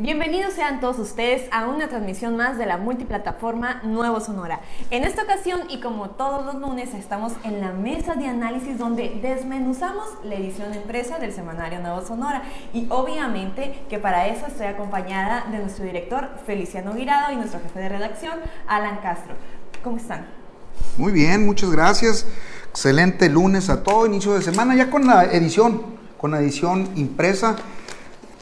Bienvenidos sean todos ustedes a una transmisión más de la multiplataforma Nuevo Sonora. En esta ocasión y como todos los lunes estamos en la mesa de análisis donde desmenuzamos la edición empresa del semanario Nuevo Sonora y obviamente que para eso estoy acompañada de nuestro director Feliciano Guirado y nuestro jefe de redacción Alan Castro. ¿Cómo están? Muy bien, muchas gracias. Excelente lunes a todo inicio de semana ya con la edición, con la edición impresa.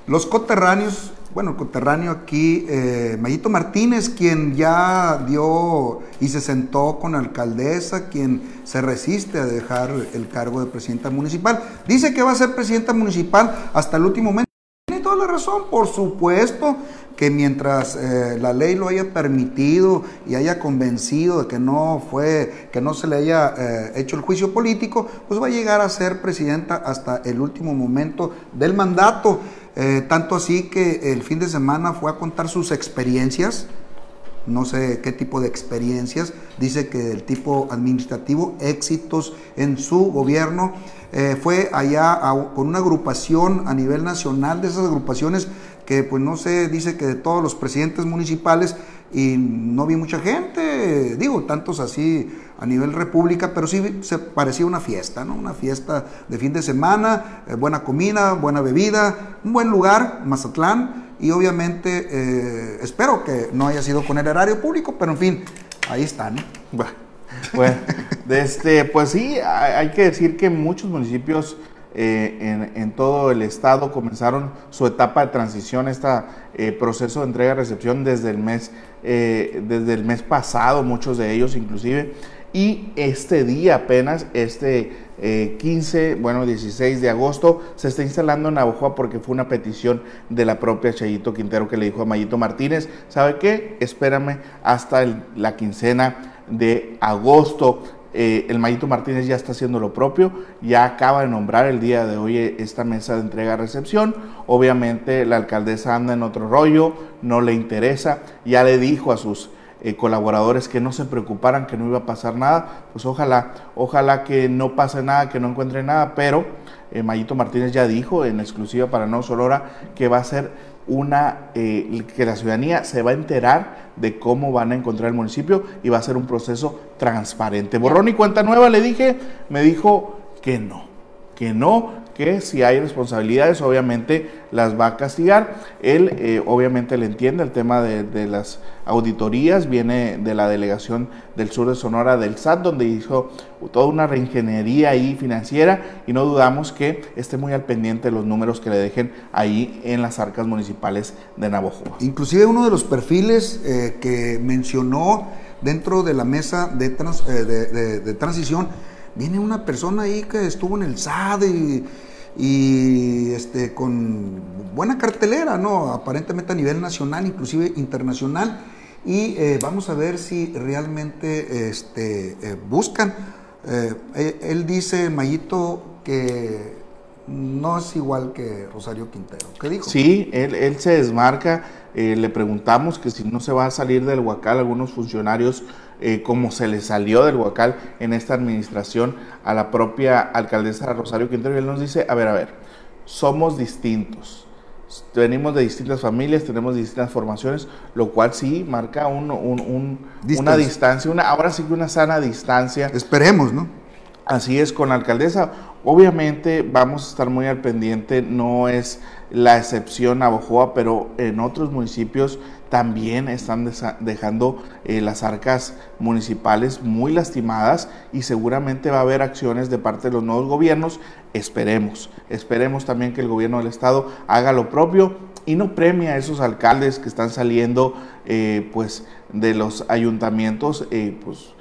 Los coterráneos bueno, el coterráneo aquí, eh, Mayito Martínez, quien ya dio y se sentó con alcaldesa, quien se resiste a dejar el cargo de presidenta municipal. Dice que va a ser presidenta municipal hasta el último momento. Tiene toda la razón, por supuesto que mientras eh, la ley lo haya permitido y haya convencido de que no fue, que no se le haya eh, hecho el juicio político, pues va a llegar a ser presidenta hasta el último momento del mandato. Eh, tanto así que el fin de semana fue a contar sus experiencias, no sé qué tipo de experiencias, dice que el tipo administrativo, éxitos en su gobierno, eh, fue allá con una agrupación a nivel nacional, de esas agrupaciones que pues no sé, dice que de todos los presidentes municipales y no vi mucha gente, digo, tantos así a nivel república, pero sí se parecía una fiesta, ¿no? Una fiesta de fin de semana, eh, buena comida, buena bebida, un buen lugar, Mazatlán, y obviamente eh, espero que no haya sido con el erario público, pero en fin, ahí están. Bueno, este, pues sí, hay que decir que muchos municipios eh, en, todo el estado comenzaron su etapa de transición, este proceso de entrega-recepción desde el mes, eh, desde el mes pasado, muchos de ellos inclusive, y este día apenas, este 15, bueno, 16 de agosto, se está instalando en Navajoa porque fue una petición de la propia Chayito Quintero que le dijo a Mayito Martínez, ¿sabe qué? Espérame hasta la quincena de agosto. Eh, el Mayito Martínez ya está haciendo lo propio, ya acaba de nombrar el día de hoy esta mesa de entrega-recepción. Obviamente la alcaldesa anda en otro rollo, no le interesa, ya le dijo a sus eh, colaboradores que no se preocuparan, que no iba a pasar nada. Pues ojalá, ojalá que no pase nada, que no encuentre nada, pero eh, Mayito Martínez ya dijo en exclusiva para No Solora que va a ser una, eh, que la ciudadanía se va a enterar de cómo van a encontrar el municipio y va a ser un proceso transparente. Borrón y cuenta nueva, le dije, me dijo que no, que no, que si hay responsabilidades, obviamente las va a castigar. Él eh, obviamente le entiende el tema de, las auditorías, viene de la delegación del sur de Sonora del SAT, donde hizo toda una reingeniería ahí financiera y no dudamos que esté muy al pendiente los números que le dejen ahí en las arcas municipales de Navojoa. Inclusive uno de los perfiles eh, que mencionó dentro de la mesa de, eh, de transición, viene una persona ahí que estuvo en el SAD y este, con buena cartelera, ¿no? Aparentemente a nivel nacional, inclusive internacional. Y eh, vamos a ver si realmente este, eh, buscan. Eh, él dice, Mayito, que no es igual que Rosario Quintero. ¿Qué dijo? Sí, él, él se desmarca. le preguntamos que si no se va a salir del Huacal algunos funcionarios eh, como se le salió del Huacal en esta administración a la propia alcaldesa Rosario Quintero. Y él nos dice, a ver, a ver, somos distintos. Venimos de distintas familias, tenemos distintas formaciones, lo cual sí marca un, una distancia, una, ahora sí que una sana distancia. Esperemos, ¿no? Así es, con la alcaldesa. Obviamente vamos a estar muy al pendiente, no es la excepción Navojoa, pero en otros municipios también están dejando eh, las arcas municipales muy lastimadas y seguramente va a haber acciones de parte de los nuevos gobiernos. Esperemos, esperemos también que el gobierno del estado haga lo propio y no premia a esos alcaldes que están saliendo eh, pues de los ayuntamientos eh, pues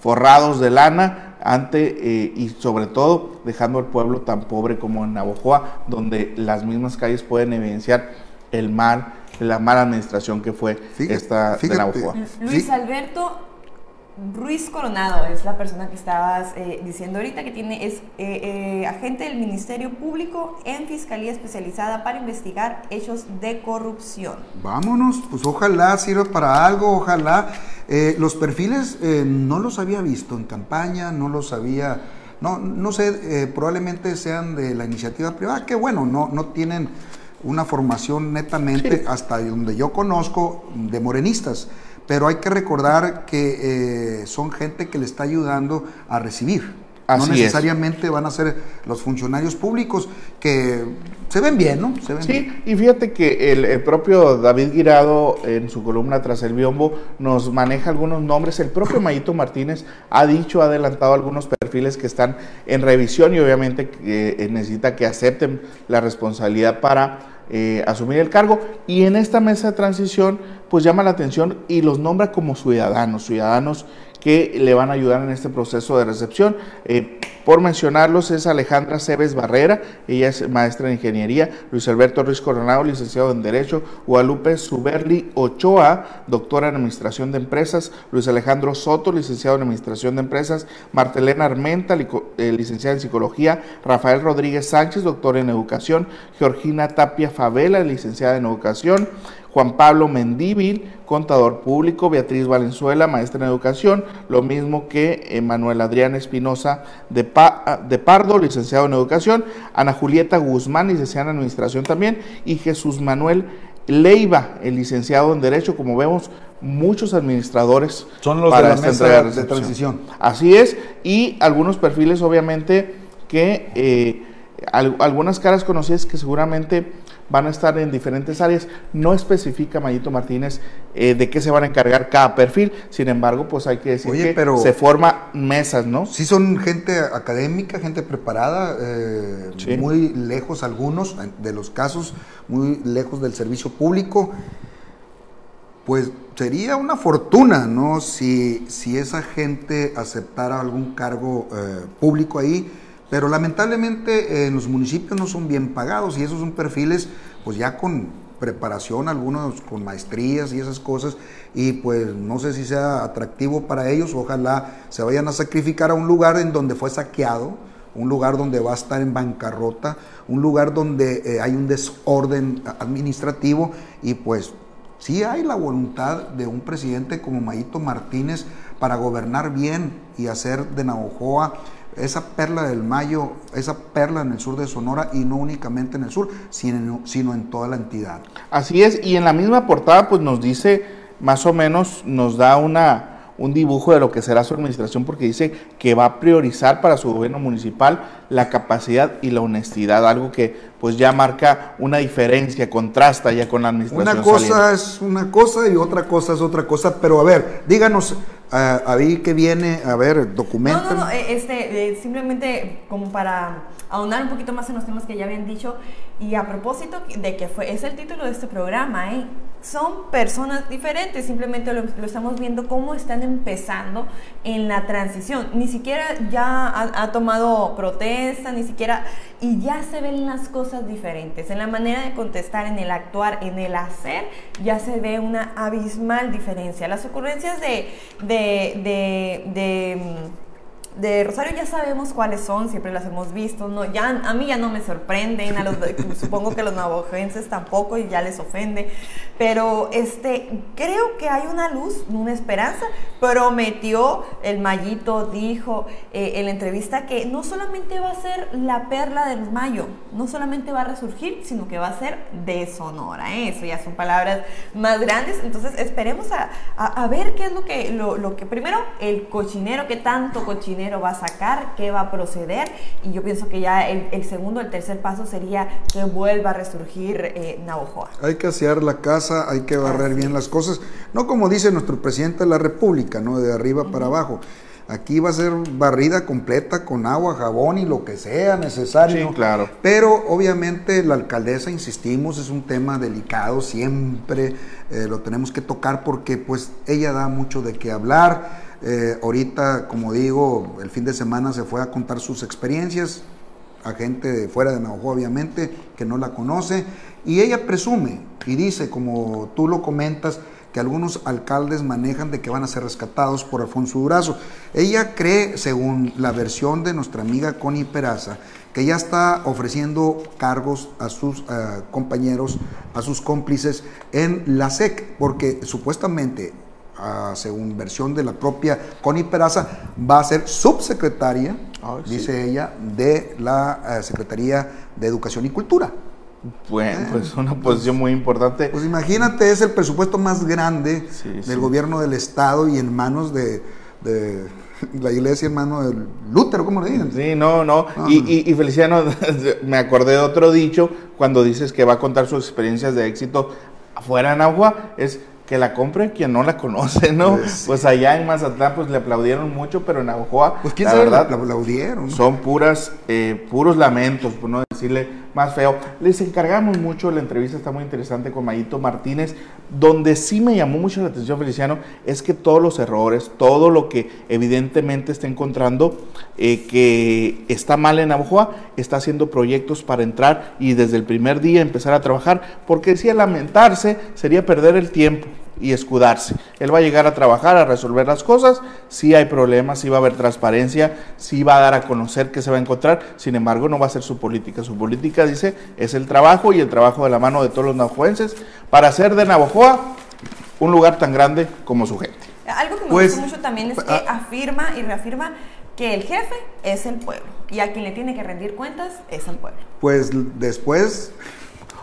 forrados de lana ante y sobre todo dejando al pueblo tan pobre como en Navojoa donde las mismas calles pueden evidenciar el mal la mala administración que fue esta de Navajo. Luis Alberto Ruiz Coronado es la persona que estabas eh, diciendo ahorita que tiene es eh, eh, agente del Ministerio Público en Fiscalía Especializada para investigar hechos de corrupción. Vámonos, pues ojalá sirva para algo, ojalá. los perfiles no los había visto en campaña, no los había, no, no sé, probablemente sean de la iniciativa privada, que bueno, no, no tienen una formación netamente, hasta donde yo conozco, de morenistas. Pero hay que recordar que eh, son gente que le está ayudando a recibir no necesariamente van a ser los funcionarios públicos que se ven bien, ¿no? Se ven sí, y fíjate que el, propio David Guirado en su columna Tras el Biombo nos maneja algunos nombres. El propio Mayito Martínez ha dicho, ha adelantado algunos perfiles que están en revisión y obviamente eh, necesita que acepten la responsabilidad para eh, asumir el cargo. Y en esta mesa de transición, pues llama la atención y los nombra como ciudadanos, ciudadanos que le van a ayudar en este proceso de recepción. Eh, por mencionarlos es Alejandra Cebes Barrera, ella es maestra en ingeniería, Luis Alberto Ruiz Coronado, licenciado en Derecho, Guadalupe Suberli Ochoa, doctora en Administración de Empresas, Luis Alejandro Soto, licenciado en Administración de Empresas, Martelena Armenta, eh, licenciada en Psicología, Rafael Rodríguez Sánchez, doctor en Educación, Georgina Tapia Favela, licenciada en Educación, Juan Pablo Mendíbil, contador público, Beatriz Valenzuela, maestra en educación, lo mismo que Manuel Adrián Espinosa de, de, Pardo, licenciado en educación, Ana Julieta Guzmán, licenciada en administración también, y Jesús Manuel Leiva, el licenciado en Derecho, como vemos, muchos administradores son los para de la mesa de, transición. Así es, y algunos perfiles obviamente que eh, algunas caras conocidas que seguramente van a estar en diferentes áreas. No especifica Mayito Martínez eh, de qué se van a encargar cada perfil, sin embargo, pues hay que decir que se forma mesas, ¿no? Sí, son gente académica, gente preparada, eh, muy lejos algunos de los casos, muy lejos del servicio público. Pues sería una fortuna, ¿no? Si, si esa gente aceptara algún cargo eh, público ahí pero lamentablemente en los municipios no son bien pagados y esos son perfiles pues ya con preparación, algunos con maestrías y esas cosas, y pues no sé si sea atractivo para ellos, ojalá se vayan a sacrificar a un lugar en donde fue saqueado, un lugar donde va a estar en bancarrota, un lugar donde eh, hay un desorden administrativo. Y pues sí hay la voluntad de un presidente como Mayito Martínez para gobernar bien y hacer de Navojoa esa perla del Mayo, esa perla en el sur de Sonora y no únicamente en el sur, sino, sino en toda la entidad. Así es, y en la misma portada pues nos dice, más o menos nos da una un dibujo de lo que será su administración porque dice que va a priorizar para su gobierno municipal la capacidad y la honestidad, algo que pues ya marca una diferencia, contrasta ya con la administración. Una cosa es una cosa y otra cosa es otra cosa, pero a ver, díganos, a, a que viene, a ver, documento. No, no, no, eh, este, eh, simplemente como para ahondar un poquito más en los temas que ya habían dicho y a propósito de que fue, es el título de este programa, ¿eh? son personas diferentes, simplemente lo, estamos viendo cómo están empezando en la transición. Ni siquiera ya ha, tomado protesta, ni siquiera, y ya se ven las cosas diferentes. En la manera de contestar, en el actuar, en el hacer, ya se ve una abismal diferencia. Las ocurrencias de, de, de, de mm, de Rosario ya sabemos cuáles son, siempre las hemos visto, no, ya, a mí ya no me sorprenden, a los, supongo que a los navajenses tampoco y ya les ofende, pero este, creo que hay una luz, una esperanza, prometió, el Mayito dijo eh, en la entrevista que no solamente va a ser la perla del Mayo, no solamente va a resurgir, sino que va a ser de Sonora, ¿eh? eso ya son palabras más grandes, entonces esperemos a, a, ver qué es lo que, lo, lo que, primero, el cochinero, qué tanto cochinero, va a sacar, qué va a proceder. Y yo pienso que ya el, segundo, el tercer paso sería que vuelva a resurgir eh, Navojoa. Hay que asear la casa, hay que barrer bien las cosas. No como dice nuestro presidente de la República, ¿no? De arriba para abajo. Aquí va a ser barrida completa con agua, jabón y lo que sea necesario. Sí, claro. Pero obviamente la alcaldesa, insistimos, es un tema delicado, siempre eh, lo tenemos que tocar porque pues ella da mucho de qué hablar. Eh, ahorita, como digo, el fin de semana se fue a contar sus experiencias a gente de fuera de Navajo, obviamente, que no la conoce. Y ella presume y dice, como tú lo comentas, que algunos alcaldes manejan de que van a ser rescatados por Alfonso Durazo. Ella cree, según la versión de nuestra amiga Connie Peraza, que ya está ofreciendo cargos a sus eh, compañeros, a sus cómplices en la SEC, porque supuestamente según versión de la propia Connie Peraza, va a ser subsecretaria, dice ella, de la eh, Secretaría de Educación y Cultura. Bueno, pues una posición muy importante. Pues imagínate, es el presupuesto más grande del gobierno del Estado y en manos de, la iglesia, en manos de Lutero, ¿cómo le dicen? Sí, no, no. y, y, Feliciano, me acordé de otro dicho cuando dices que va a contar sus experiencias de éxito afuera en agua, es que la compre quien no la conoce, ¿no? Pues, pues, allá en Mazatlán pues le aplaudieron mucho, pero en Agujoa, pues quién la verdad, le aplaudieron. Son puras, eh, puros lamentos, por no decirle más feo. Les encargamos mucho, la entrevista está muy interesante con Mayito Martínez, donde sí me llamó mucho la atención Feliciano, es que todos los errores, todo lo que evidentemente está encontrando eh, que está mal en Agujoa, está haciendo proyectos para entrar y desde el primer día empezar a trabajar, porque decía lamentarse sería perder el tiempo y escudarse. Él va a llegar a trabajar, a resolver las cosas, si hay problemas, si va a haber transparencia, si va a dar a conocer qué se va a encontrar, sin embargo no va a ser su política. Su política, dice, es el trabajo y el trabajo de la mano de todos los navajoenses para hacer de Navajoa un lugar tan grande como su gente. Algo que me pues, gusta mucho también es que ah, afirma y reafirma que el jefe es el pueblo y a quien le tiene que rendir cuentas es el pueblo. Pues después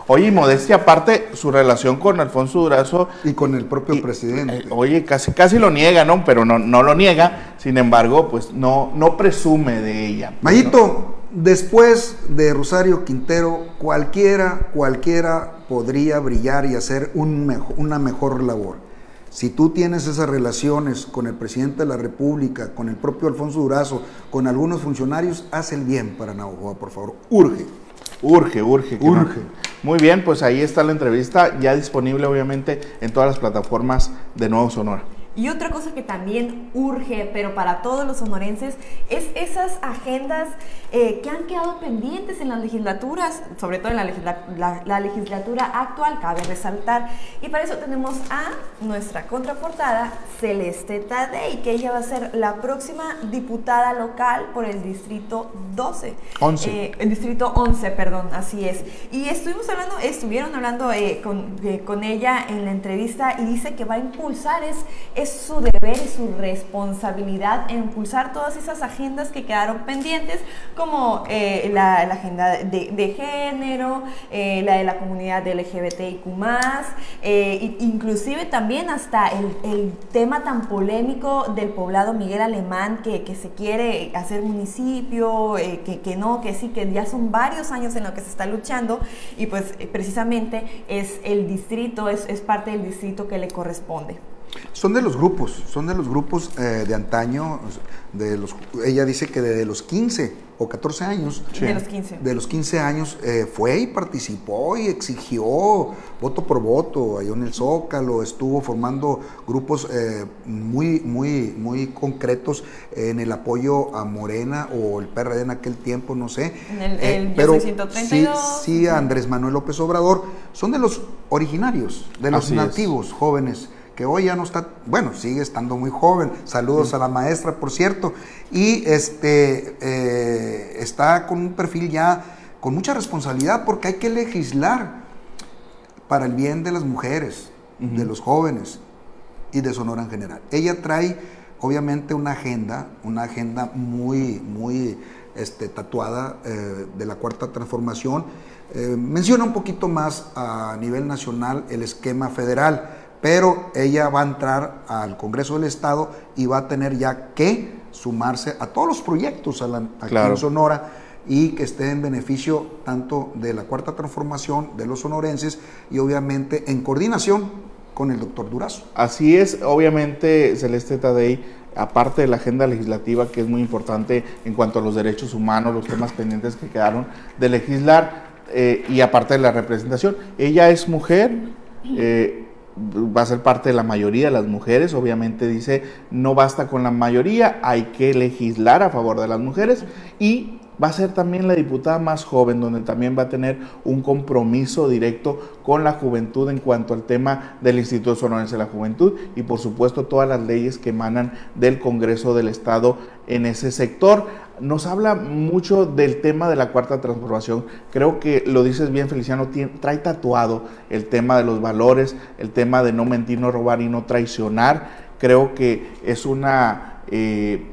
Oye, modestia aparte, su relación con Alfonso Durazo. Y con el propio presidente. Eh, oye, casi, casi lo niega, ¿no? Pero no, no lo niega. Sin embargo, pues no, no presume de ella. Mayito, después de Rosario Quintero, cualquiera, cualquiera podría brillar y hacer un una mejor labor. Si tú tienes esas relaciones con el presidente de la República, con el propio Alfonso Durazo, con algunos funcionarios, haz el bien para Navajoa, por favor. Urge. Urge, urge. Urge. Muy bien, pues ahí está la entrevista, ya disponible obviamente en todas las plataformas de Nuevo Sonora. Y otra cosa que también urge, pero para todos los sonorenses, es esas agendas eh, que han quedado pendientes en las legislaturas, sobre todo en la, legislatura actual, cabe resaltar. Y para eso tenemos a nuestra contraportada, Celeste Tadei, que ella va a ser la próxima diputada local por el distrito 12. 11. Eh, el distrito 11, perdón, así es. Y estuvimos hablando, estuvieron hablando eh, con, con, ella en la entrevista y dice que va a impulsar, es es su deber y su responsabilidad impulsar todas esas agendas que quedaron pendientes, como eh, la, agenda de, género, eh, la de la comunidad LGBTIQ, eh, inclusive también hasta el, tema tan polémico del poblado Miguel Alemán, que, se quiere hacer municipio, que, que no, que sí, que ya son varios años en lo que se está luchando, y pues precisamente es el distrito, es, es parte del distrito que le corresponde. Son de los grupos, son de los grupos eh, de antaño, de los, ella dice que desde los 15 o 14 años, de los 15, de los 15 años eh, fue y participó y exigió voto por voto, ahí en el Zócalo, estuvo formando grupos eh, muy, muy, muy concretos en el apoyo a Morena o el PRD en aquel tiempo, no sé. En el, pero sí, sí, a Andrés Manuel López Obrador, son de los originarios, de los nativos jóvenes que hoy ya no está, bueno, sigue estando muy joven. Saludos a la maestra, por cierto. Y este eh, está con un perfil ya con mucha responsabilidad porque hay que legislar para el bien de las mujeres, de los jóvenes y de Sonora en general. Ella trae, obviamente, una agenda, una agenda muy, muy este, tatuada eh, de la cuarta transformación. Eh, menciona un poquito más a nivel nacional el esquema federal pero ella va a entrar al Congreso del Estado y va a tener ya que sumarse a todos los proyectos a la, aquí en Sonora y que esté en beneficio tanto de la cuarta transformación de los sonorenses y obviamente en coordinación con el doctor Durazo. Así es, obviamente Celeste Tadei, aparte de la agenda legislativa que es muy importante en cuanto a los derechos humanos, los temas pendientes que quedaron de legislar eh, y aparte de la representación, ella es mujer. Eh, va a ser parte de la mayoría de las mujeres, obviamente dice, no basta con la mayoría, hay que legislar a favor de las mujeres y va a ser también la diputada más joven, donde también va a tener un compromiso directo con la juventud en cuanto al tema del Instituto Sonorense de la Juventud y por supuesto todas las leyes que emanan del Congreso del Estado en ese sector. Nos habla mucho del tema de la cuarta transformación. Creo que lo dices bien, Feliciano, trae tatuado el tema de los valores, el tema de no mentir, no robar y no traicionar. Creo que es una... Eh,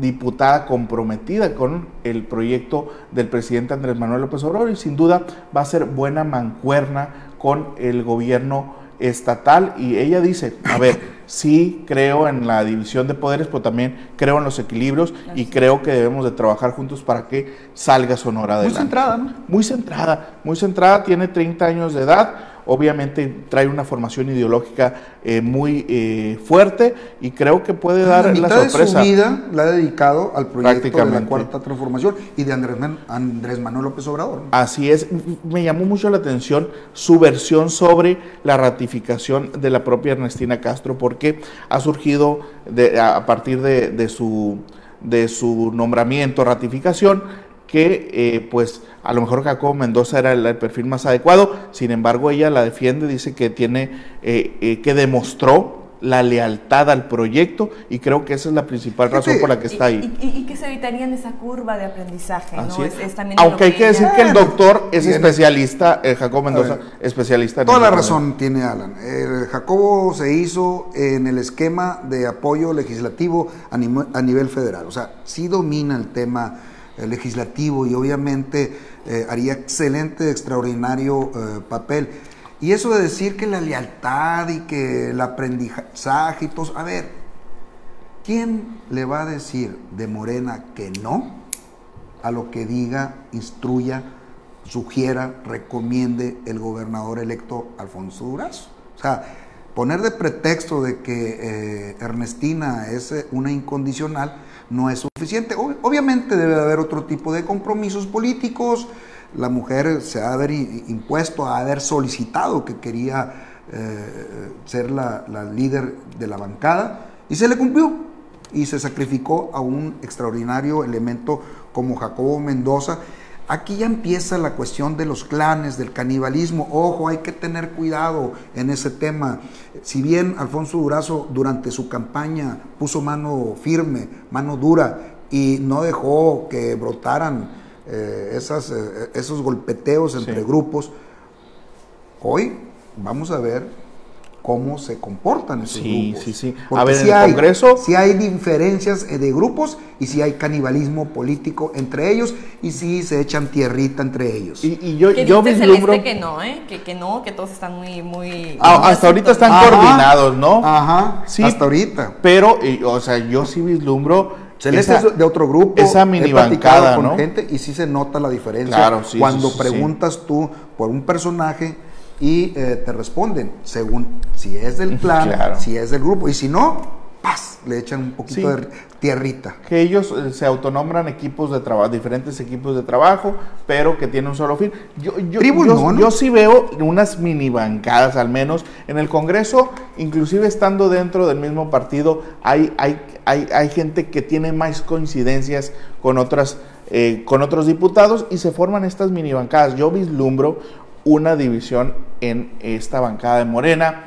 diputada comprometida con el proyecto del presidente Andrés Manuel López Obrador y sin duda va a ser buena mancuerna con el gobierno estatal y ella dice, a ver, sí creo en la división de poderes, pero también creo en los equilibrios y creo que debemos de trabajar juntos para que salga Sonora adelante. Muy centrada, ¿no? Muy centrada, muy centrada, tiene 30 años de edad, obviamente trae una formación ideológica eh, muy eh, fuerte y creo que puede dar la, la sorpresa. de su vida la ha dedicado al proyecto de la Cuarta Transformación y de Andrés, Man- Andrés Manuel López Obrador. Así es, me llamó mucho la atención su versión sobre la ratificación de la propia Ernestina Castro, porque ha surgido de- a a partir de, de su, de su nombramiento, ratificación, que eh, pues a lo mejor Jacobo Mendoza era el, el perfil más adecuado, sin embargo ella la defiende, dice que tiene, eh, eh, que demostró la lealtad al proyecto y creo que esa es la principal razón por la que está ahí. y- y que se evitarían esa curva de aprendizaje, Así ¿no? es. Es, es también en Aunque hay que decir que el doctor es especialista, eh, Jacobo Mendoza, ver, especialista en Toda la razón tiene Alan. El Jacobo se hizo en el esquema de apoyo legislativo a, nimo- a nivel federal. O sea, sí domina el tema eh, legislativo y obviamente eh, haría excelente, extraordinario eh, papel. Y eso de decir que la lealtad y que el aprendizaje y todo, a ver, ¿quién le va a decir de Morena que no a lo que diga, instruya, sugiera, recomiende el gobernador electo Alfonso Durazo? O sea, poner de pretexto de que eh, Ernestina es una incondicional no es suficiente. Ob- obviamente debe haber otro tipo de compromisos políticos. La mujer se ha haber impuesto a haber solicitado que quería eh, ser la líder de la bancada y se le cumplió y se sacrificó a un extraordinario elemento como Jacobo Mendoza. Aquí ya empieza la cuestión de los clanes, del canibalismo. Ojo, hay que tener cuidado en ese tema. Si bien Alfonso Durazo durante su campaña puso mano firme, mano dura, y no dejó que brotaran eh, esas, eh, esos golpeteos entre Sí. grupos, hoy vamos a ver cómo se comportan esos Sí, grupos. sí, sí. Porque A ver, en el hay, Congreso- sí hay diferencias eh, de grupos y sí hay canibalismo político entre ellos y sí se echan tierrita entre ellos. Y, y yo, yo vislumbro... Celeste que no, ¿eh? Que, que no, que todos están muy, muy... Ah, hasta ahorita están coordinados, ¿no? Ajá, Sí. hasta ahorita. Pero, y, o sea, yo sí vislumbro... Celeste esa- es de otro grupo. esa he mini platicado bancada, con ¿no? gente y sí se nota la diferencia Claro, sí, cuando sí, sí, sí. preguntas tú por un personaje y eh, te responden según si es del Claro. si es del grupo y si no, ¡paz! le echan un poquito Sí. de tierrita. que ellos eh, se autonombran equipos de trabajo, diferentes equipos de trabajo, pero que tienen un solo fin. Yo, yo, yo sí veo unas mini bancadas, al menos en el Congreso, inclusive estando dentro del mismo partido, hay, hay, hay, hay gente que tiene más coincidencias con otras, eh, con otros diputados y se forman estas mini bancadas. Yo vislumbro una división en esta bancada de Morena.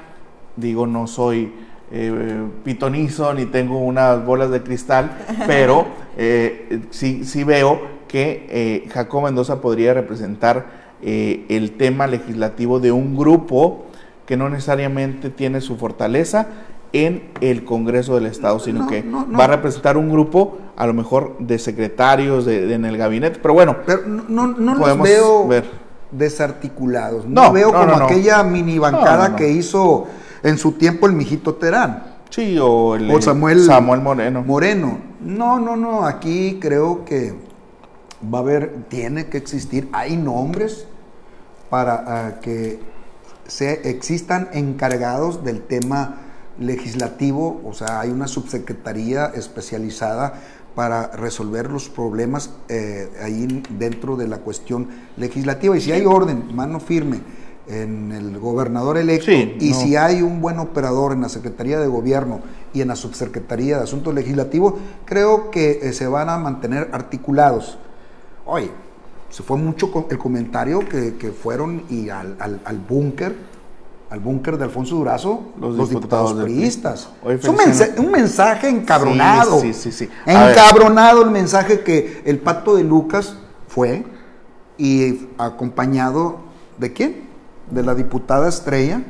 Digo, no soy eh, pitonizo ni tengo unas bolas de cristal, pero eh, sí, sí veo que eh, Jacobo Mendoza podría representar eh, el tema legislativo de un grupo que no necesariamente tiene su fortaleza en el Congreso del Estado, sino No, que no, no. va a representar un grupo a lo mejor de secretarios de- de- en el gabinete, pero bueno, Pero no, no, no los veo ver. Desarticulados. No, No, veo no, como no, aquella mini bancada que hizo en su tiempo el mijito Terán. sí, o, el, O Samuel, Samuel Moreno. Moreno. No, no, no. Aquí creo que va a haber, tiene que existir, hay nombres para ah, que se, existan encargados del tema legislativo, o sea, hay una subsecretaría especializada para resolver los problemas eh, ahí dentro de la cuestión legislativa. Y si hay orden, mano firme en el gobernador electo, Sí, y no. si hay un buen operador en la Secretaría de Gobierno y en la Subsecretaría de Asuntos Legislativos, creo que eh, se van a mantener articulados. Oye, se fue mucho el comentario que, que fueron y al, al- al búnker, al búnker de Alfonso Durazo, Los los, diputados diputados priistas. Es un, Feliciano. mensa- un mensaje encabronado. Sí, sí, sí, sí. A ver. Encabronado el mensaje que el pacto de Lucas fue y acompañado de quién? De la diputada Estrella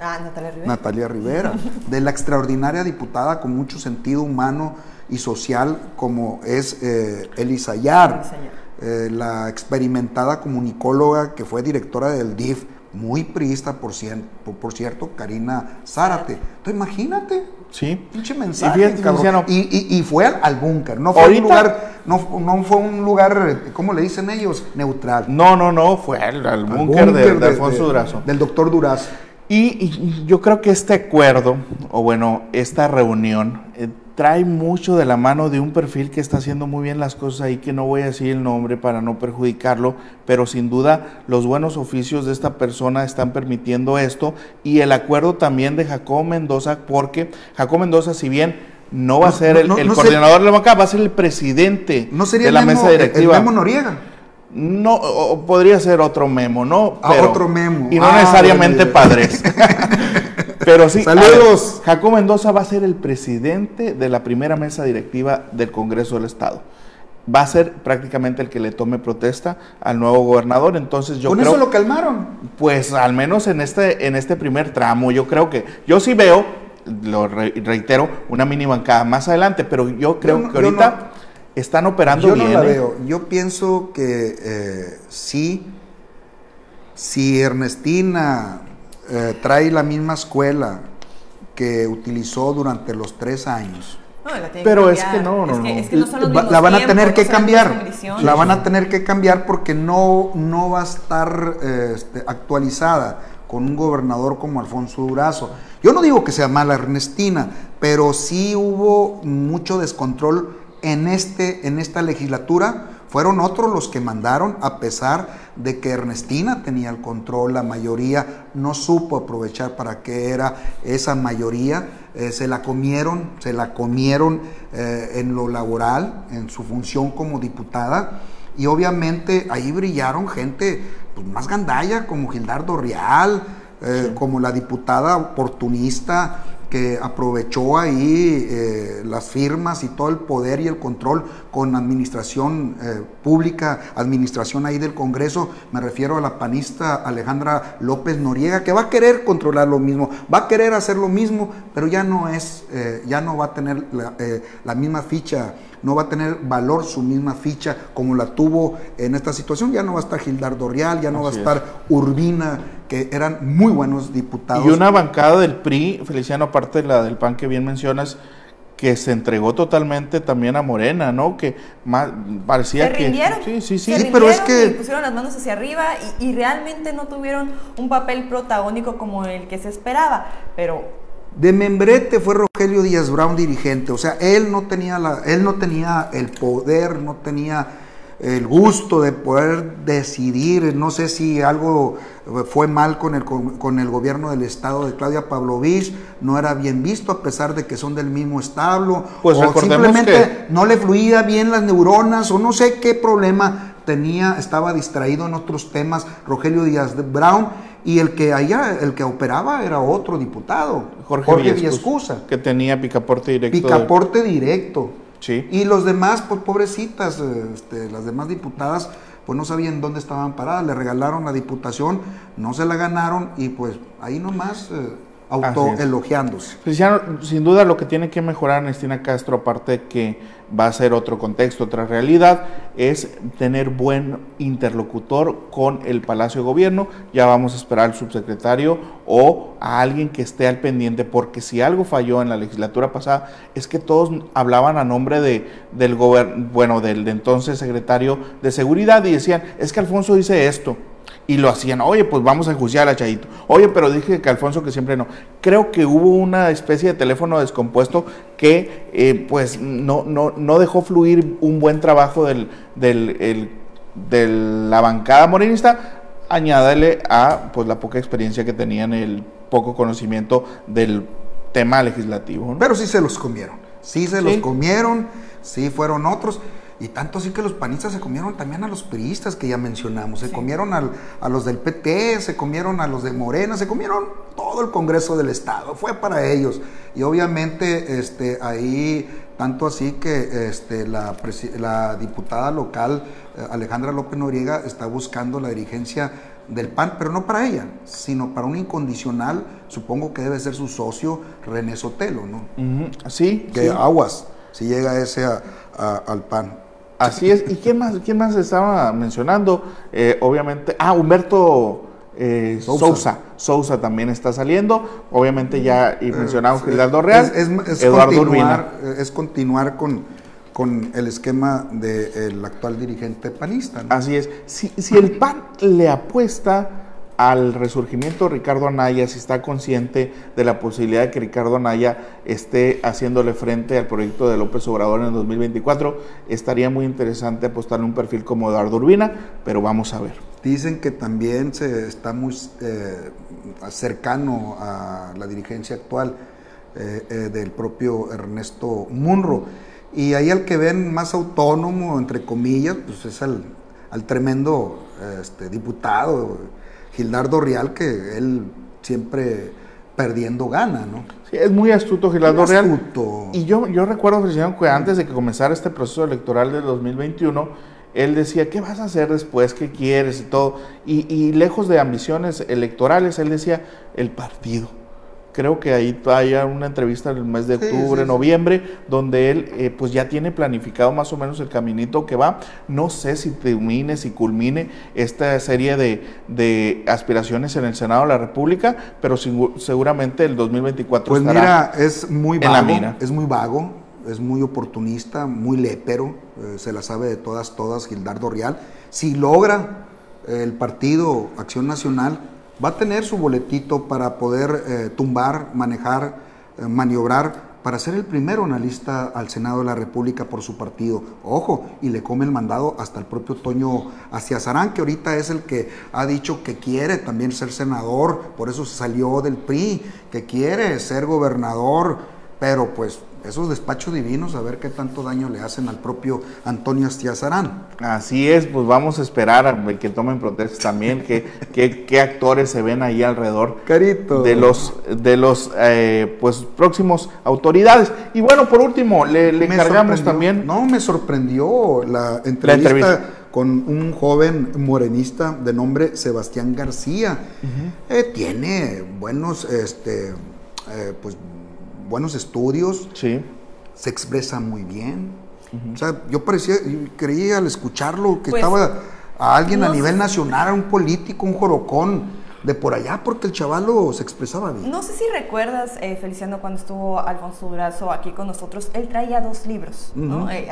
Ah, Natalia Rivera. Natalia Rivera, de la extraordinaria diputada con mucho sentido humano y social como es eh, Elisa Yar, Elisa Yar. eh, la experimentada comunicóloga que fue directora del DIF, muy priista por, cien- por, por cierto, Karina Zárate. Entonces imagínate, Sí. pinche Y mensaje, fíjate, cabrón. Feliciano, y, y- y fue al, al búnker, no fue Ahorita- un lugar, no, no fue un lugar, ¿cómo le dicen ellos? Neutral. No, no, no, fue al, al Al búnker de, de de- Alfonso de- Durazo. Del doctor Durazo. Y, y yo creo que este acuerdo, o bueno, esta reunión, eh, trae mucho de la mano de un perfil que está haciendo muy bien las cosas ahí, que no voy a decir el nombre para no perjudicarlo, pero sin duda los buenos oficios de esta persona están permitiendo esto y el acuerdo también de Jacobo Mendoza, porque Jacobo Mendoza, si bien no va a ser el, no, no coordinador de la banca, va a ser el presidente No sería de la el Memo- mesa directiva. El Memo Noriega. No, o- podría ser otro memo, ¿no? Ah, otro memo. Y no Ah, necesariamente padres. Pero sí. Saludos. ver, Jacobo Mendoza va a ser el presidente de la primera mesa directiva del Congreso del Estado. Va a ser prácticamente el que le tome protesta al nuevo gobernador. Entonces yo Con creo, eso lo calmaron. pues al menos en este, en este primer tramo, yo creo que, yo sí veo, lo re- reitero, una mini bancada más adelante, pero yo creo no- que yo ahorita no- están operando Yo bien. no la ¿eh? veo. Yo pienso que eh, sí, si Ernestina eh, trae la misma escuela que utilizó durante los tres años, No, la tienen Pero es que no, no, es que, no. es que no son los va- mismos la van a tener que cambiar. La van a tener que cambiar porque no, no va a estar eh, este, actualizada con un gobernador como Alfonso Durazo. Yo no digo que sea mala Ernestina, pero sí hubo mucho descontrol en, este, en esta legislatura. Fueron otros los que mandaron, a pesar de que Ernestina tenía el control, la mayoría no supo aprovechar para qué era esa mayoría, eh, se la comieron, se la comieron eh, en lo laboral, en su función como diputada, y obviamente ahí brillaron gente pues, más gandalla, como Gildardo Real, eh, como la diputada oportunista que aprovechó ahí eh, las firmas y todo el poder y el control con administración eh, pública, administración ahí del Congreso, me refiero a la panista Alejandra López Noriega, que va a querer controlar lo mismo, va a querer hacer lo mismo, pero ya no es, eh, ya no va a tener la, eh, la misma ficha no va a tener valor su misma ficha como la tuvo en esta situación. Ya no va a estar Gildardo Real, ya no va a es. estar Urbina, que eran muy buenos diputados. Y una bancada del PRI, Feliciano, aparte de la del PAN que bien mencionas, que se entregó totalmente también a Morena, ¿no? Que más, parecía Se que... rindieron. Sí, sí, sí. Se Sí, pero es rindieron que- y pusieron las manos hacia arriba y, y realmente no tuvieron un papel protagónico como el que se esperaba. Pero De membrete fue Rogelio Díaz Brown dirigente, o sea, él no tenía la, él no tenía el poder, no tenía el gusto de poder decidir, no sé si algo fue mal con el, con, el gobierno del estado de Claudia Pavlovich, no era bien visto a pesar de que son del mismo establo, Pues o simplemente que- no le fluía bien las neuronas, o no sé qué problema tenía, estaba distraído en otros temas Rogelio Díaz Brown, y el que allá, el que operaba era otro diputado, Jorge, Villescusa, que tenía picaporte directo. de- Picaporte directo. Sí. Y los demás, pues pobrecitas, este, las demás diputadas, pues no sabían dónde estaban paradas, le regalaron la diputación, no se la ganaron y pues ahí nomás eh. Autoelogiándose. Feliciano, sin duda lo que tiene que mejorar Ernestina Castro, aparte de que va a ser otro contexto, otra realidad, es tener buen interlocutor con el Palacio de Gobierno. Ya vamos a esperar al subsecretario o a alguien que esté al pendiente, porque si algo falló en la legislatura pasada, es que todos hablaban a nombre de, del gober- bueno, del de entonces secretario de Seguridad y decían, es que Alfonso dice esto. Y lo hacían, oye, pues vamos a enjuiciar a Chayito. Oye, pero dije que Alfonso que siempre no. Creo que hubo una especie de teléfono descompuesto que eh, pues no, no, no dejó fluir un buen trabajo del, del, el- de la bancada morenista. Añádale a pues la poca experiencia que tenían, el poco conocimiento del tema legislativo. ¿no? Pero sí se los comieron, sí se Sí. los comieron, sí fueron otros. Y tanto así que los panistas se comieron también a los priistas que ya mencionamos, se comieron al- a los del PT, se comieron a los de Morena, se comieron todo el Congreso del Estado, fue para ellos. Y obviamente este, ahí, tanto así que este, la, diputada local, eh, Alejandra López Noriega, está buscando la dirigencia del PAN, pero no para ella, sino para un incondicional, supongo que debe ser su socio René Sotelo, ¿no? Sí. Que aguas, si llega ese al PAN. Así es. ¿Y quién más, quién más estaba mencionando? Eh, obviamente, ah, Humberto eh, Sousa. Sousa. también está saliendo. Obviamente ya y eh, mencionamos Gildardo Real, es, Eduardo continuar, Es continuar con, con el esquema del actual dirigente panista. Así es. Si, si el PAN le apuesta al resurgimiento de Ricardo Anaya, si está consciente de la posibilidad de que Ricardo Anaya esté haciéndole frente al proyecto de López Obrador en el 2024, estaría muy interesante apostarle un perfil como Eduardo Urbina, pero vamos a ver. Dicen que también se está muy eh, cercano a la dirigencia actual eh, eh, del propio Ernesto Munro. Y ahí al que ven más autónomo, entre comillas, pues es al, al tremendo este, diputado Gildardo Real, que él siempre perdiendo gana, ¿no? Sí, es muy astuto Gildardo Real. Y yo, yo recuerdo, que antes de que comenzara este proceso electoral del 2021, él decía, ¿qué vas a hacer después? ¿Qué quieres? Y todo. y lejos de ambiciones electorales, él decía, el partido creo que ahí hay una entrevista en el mes de octubre, noviembre, donde él eh, pues ya tiene planificado más o menos el caminito que va. No sé si termine, si culmine esta serie de, aspiraciones en el Senado de la República, pero seguramente el 2024 pues mira, es muy vago, es muy vago, es muy oportunista, muy lepero, eh, se la sabe de todas, todas Gildardo Real. Si logra el partido Acción Nacional va a tener su boletito para poder eh, tumbar, manejar, eh, maniobrar, para ser el primero en la lista al Senado de la República por su partido. Ojo, y le come el mandado hasta el propio Toño Astiazarán, que ahorita es el que ha dicho que quiere también ser senador, por eso salió del PRI, que quiere ser gobernador, pero pues esos despachos divinos, a ver qué tanto daño le hacen al propio Antonio Astiazarán. Así es, pues vamos a esperar a que tomen protestas también, qué actores se ven ahí alrededor Carito. de los, de los eh, pues, próximos autoridades. Y bueno, por último, le, encargamos también... No, me sorprendió la entrevista, con un joven morenista de nombre Sebastián García. Eh, tiene buenos, este, eh, pues buenos estudios, sí. se expresa muy bien. O sea, yo parecía, creía al escucharlo que pues, estaba a alguien a nivel nacional, un político, un jorocón de por allá, porque el chavalo se expresaba bien. No sé si recuerdas, eh, Feliciano, cuando estuvo Alfonso Durazo aquí con nosotros, él traía dos libros, ¿no? Eh,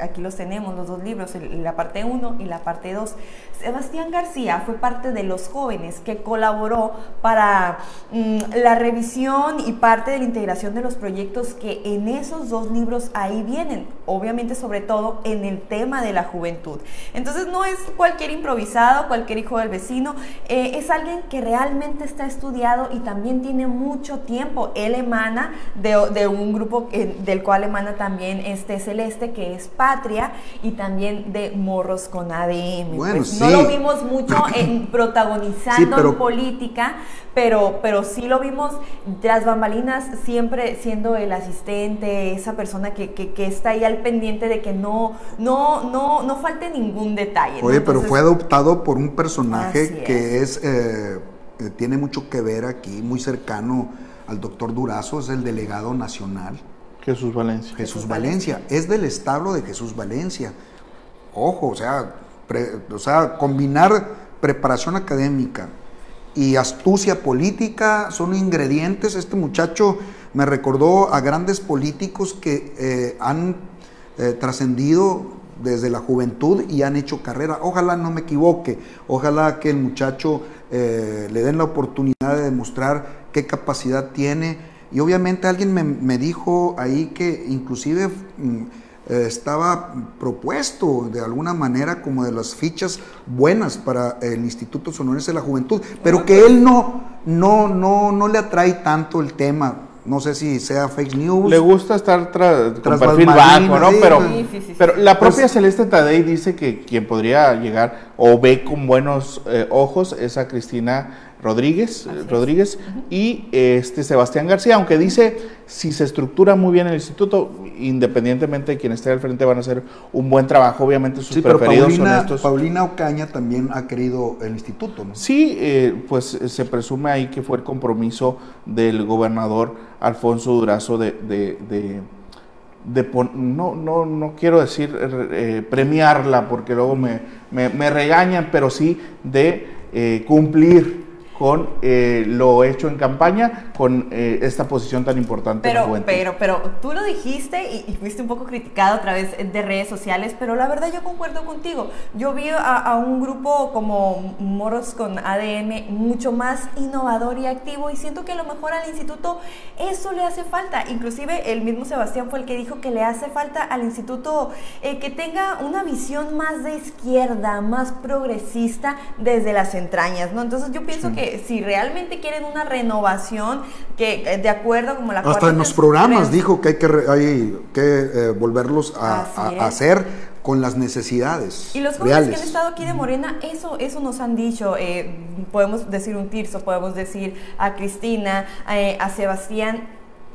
aquí los tenemos, los dos libros, la parte 1 y la parte 2. Sebastián García fue parte de los jóvenes que colaboró para mm, la revisión y parte de la integración de los proyectos que en esos dos libros ahí vienen, obviamente sobre todo en el tema de la juventud. Entonces no es cualquier improvisado, cualquier hijo del vecino, eh, es alguien que realmente está estudiado y también tiene mucho tiempo. Él emana de, un grupo del cual emana también este Celeste, que es Patria, y también de Morros con ADM. Bueno, pues, No lo vimos mucho en protagonizando en política, pero, pero sí lo vimos las bambalinas siempre siendo el asistente, esa persona que, que, está ahí al pendiente de que no, no, no, no falte ningún detalle. Oye, pero fue adoptado por un personaje que es, eh, eh, tiene mucho que ver aquí, muy cercano al doctor Durazo, es el delegado nacional. Jesús Valencia. Jesús, Valencia. es del establo de Jesús Valencia. Ojo, o sea, o sea, combinar preparación académica, y astucia política son ingredientes. Este muchacho me recordó a grandes políticos que eh, han eh, trascendido desde la juventud y han hecho carrera. Ojalá no me equivoque, ojalá que el muchacho eh, le den la oportunidad de demostrar qué capacidad tiene. Y obviamente alguien me, me dijo ahí que inclusive... Mm, eh, estaba propuesto de alguna manera como de las fichas buenas para el Instituto Sonorense de la Juventud, pero que él no, no, no, no le atrae tanto el tema. No sé si sea fake news. Le gusta estar tras perfil bajo, ¿no? pero, pero la propia pues Celeste Tadei dice que quien podría llegar o ve con buenos eh, ojos es a Cristina Rodríguez, Rodríguez y este Sebastián García, aunque dice si se estructura muy bien el instituto, independientemente de quien esté al frente, van a hacer un buen trabajo. Obviamente sus preferidos Paulina, son estos. Paulina Ocaña también ha querido el instituto, ¿no? Sí, eh, pues se presume ahí que fue el compromiso del gobernador Alfonso Durazo de, de, de, de no, no, no quiero decir eh, premiarla porque luego me, me, me, regañan, pero sí de eh, cumplir con eh, lo hecho en campaña, con eh, esta posición tan importante. Pero, pero, pero tú lo dijiste y, y, fuiste un poco criticado a través de redes sociales, pero la verdad yo concuerdo contigo. Yo vi a, a, un grupo como Moros con ADN mucho más innovador y activo y siento que a lo mejor al instituto eso le hace falta. Inclusive el mismo Sebastián fue el que dijo que le hace falta al instituto eh, que tenga una visión más de izquierda, más progresista desde las entrañas, ¿no? Entonces yo pienso sí. que si realmente quieren una renovación, que de acuerdo como la Hasta en los programas dijo que hay que, hay que eh, volverlos a, a, a, hacer con las necesidades. Y los jóvenes reales. que han estado aquí de Morena, eso, eso nos han dicho. Eh, podemos decir un Tirso, podemos decir a Cristina, eh, a Sebastián.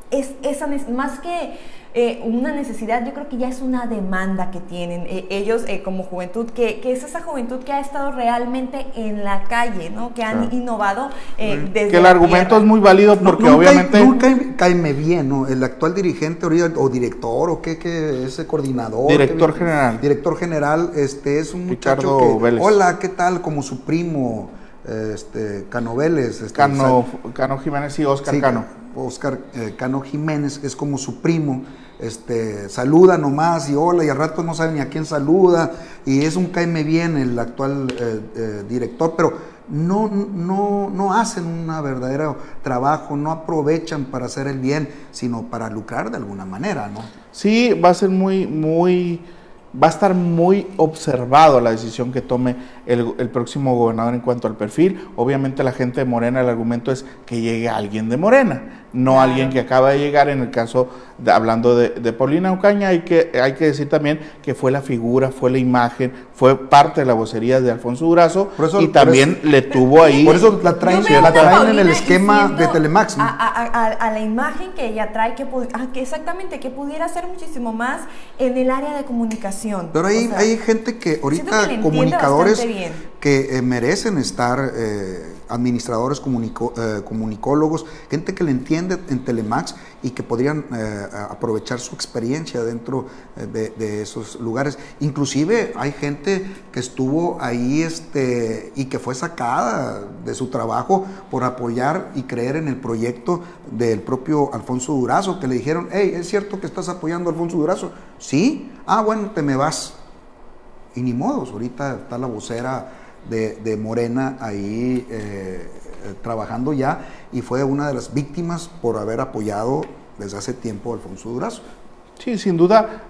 Es, esa, más que eh, una necesidad, yo creo que ya es una demanda que tienen eh, ellos eh, como juventud, que, que, es esa juventud que ha estado realmente en la calle, ¿no? que han claro. innovado desde Que el argumento tierra. es muy válido porque no, obviamente... Cae, nunca caeme bien, ¿no? El actual dirigente o director o qué, qué ese coordinador. Director general. Director general, este es un muchacho Ricardo que, Vélez. hola, ¿qué tal? Como su primo, este, Cano Vélez. Este, Cano, Cano Jiménez y Oscar sí, Cano. Oscar eh, Cano Jiménez es como su primo este, saluda nomás y hola, y al rato no sabe ni a quién saluda, y es un caime bien el actual eh, eh, director, pero no, no, no hacen un verdadero trabajo, no aprovechan para hacer el bien, sino para lucrar de alguna manera, ¿no? Sí, va a ser muy, muy, va a estar muy observado la decisión que tome el, el, próximo gobernador en cuanto al perfil. Obviamente la gente de Morena, el argumento es que llegue alguien de Morena, no claro. alguien que acaba de llegar. En el caso, de, hablando de, de, Paulina Ocaña, hay que, hay que decir también que fue la figura, fue la imagen, fue parte de la vocería de Alfonso Durazo eso, y también eso, le tuvo ahí... Por eso la traen, la traen en el esquema de Telemax. ¿no? A, a, a, la imagen que ella trae, que, ah, que exactamente, que pudiera ser muchísimo más en el área de comunicación. Pero hay, o sea, hay gente que ahorita, que comunicadores que eh, merecen estar eh, administradores, comunico, eh, comunicólogos, gente que le entiende en Telemax y que podrían aprovechar su experiencia dentro de, de, esos lugares. Inclusive hay gente que estuvo ahí este, y que fue sacada de su trabajo por apoyar y creer en el proyecto del propio Alfonso Durazo, que le dijeron, hey, ¿es cierto que estás apoyando a Alfonso Durazo? Sí, ah, bueno, te me vas. Y ni modos, ahorita está la vocera de, Morena ahí eh, trabajando ya y fue una de las víctimas por haber apoyado desde hace tiempo a Alfonso Durazo. Sí, sin duda,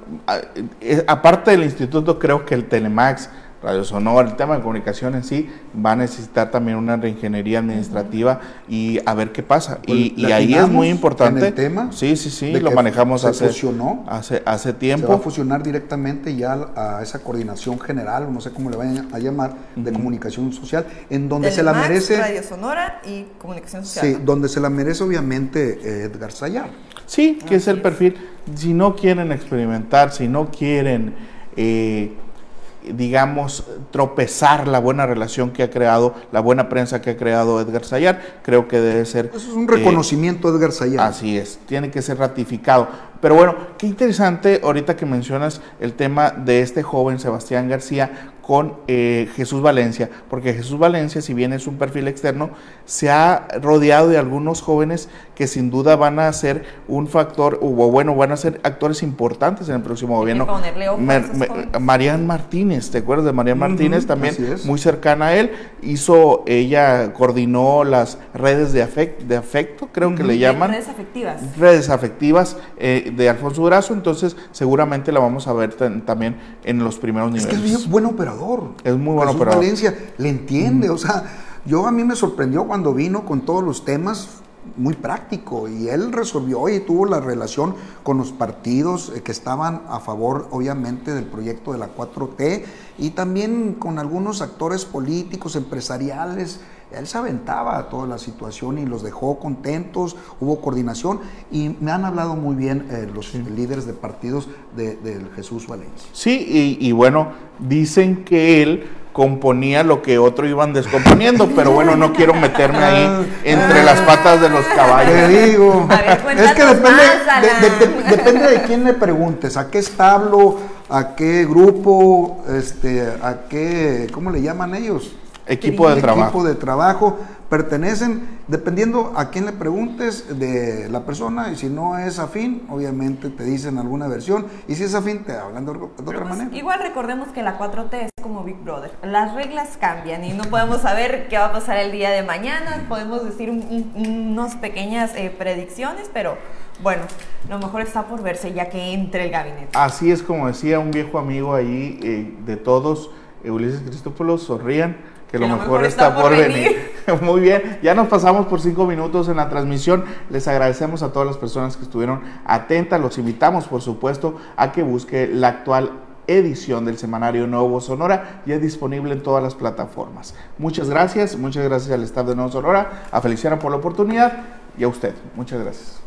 aparte del instituto, creo que el Telemax, Radio Sonora, el tema de comunicación en sí, va a necesitar también una reingeniería administrativa y a ver qué pasa. Y, y ahí es muy importante. En el tema sí, sí, sí, lo manejamos hace, fusionó, hace, hace tiempo. Se va a fusionar directamente ya a esa coordinación general, no sé cómo le vayan a llamar, de uh -huh. comunicación social, en donde el se la Max, merece. Radio Sonora y comunicación social. Sí, donde se la merece obviamente eh, Edgar Sayar. Sí, que Así es el perfil. Si no quieren experimentar, si no quieren. Eh, digamos, tropezar la buena relación que ha creado, la buena prensa que ha creado Edgar Sayar, creo que debe ser... Eso es un reconocimiento eh, Edgar Sayar. Así es, tiene que ser ratificado. Pero bueno, qué interesante ahorita que mencionas el tema de este joven Sebastián García con eh, Jesús Valencia, porque Jesús Valencia, si bien es un perfil externo, se ha rodeado de algunos jóvenes que sin duda van a ser un factor, o bueno, van a ser actores importantes en el próximo gobierno. Marian Martínez, ¿te acuerdas de Marian Martínez? Uh -huh, también muy cercana a él, hizo, ella coordinó las redes de, afect, de afecto, creo uh -huh. que le llaman. Redes afectivas. Redes afectivas eh, de Alfonso Durazo, entonces seguramente la vamos a ver también en los primeros niveles. Es que es bien buen operador. Es muy buen Jesús operador. Valencia le entiende, o sea, yo a mí me sorprendió cuando vino con todos los temas muy práctico y él resolvió y tuvo la relación con los partidos eh, que estaban a favor obviamente del proyecto de la 4T y también con algunos actores políticos, empresariales él se aventaba toda la situación y los dejó contentos, hubo coordinación y me han hablado muy bien eh, los líderes de partidos de, Jesús Valencia. Sí, y, y bueno, dicen que él componía lo que otro iban descomponiendo, pero bueno, no quiero meterme ahí entre las patas de los caballos. Te digo, A ver, es que depende más, de, Alan. de- de- depende de quién le preguntes, a qué establo, a qué grupo, este, a qué, ¿cómo le llaman ellos? Equipo de Equipo trabajo. de trabajo pertenecen, dependiendo a quién le preguntes de la persona, y si no es afín, obviamente te dicen alguna versión, y si es afín, te hablan de, otra pues, manera. igual recordemos que la 4T es como Big Brother. Las reglas cambian y no podemos saber qué va a pasar el día de mañana. Podemos decir un- un- unas pequeñas eh, predicciones, pero bueno, lo mejor está por verse ya que entre el gabinete. Así es como decía un viejo amigo ahí eh, de todos, eh, Ulises Cristópolos, sonrían, que lo mejor, está, por venir. Muy bien, ya nos pasamos por cinco minutos en la transmisión. Les agradecemos a todas las personas que estuvieron atentas. Los invitamos, por supuesto, a que busque la actual edición del semanario Nuevo Sonora, ya disponible en todas las plataformas. Muchas gracias, muchas gracias al staff de Nuevo Sonora, a Feliciano por la oportunidad y a usted. Muchas gracias.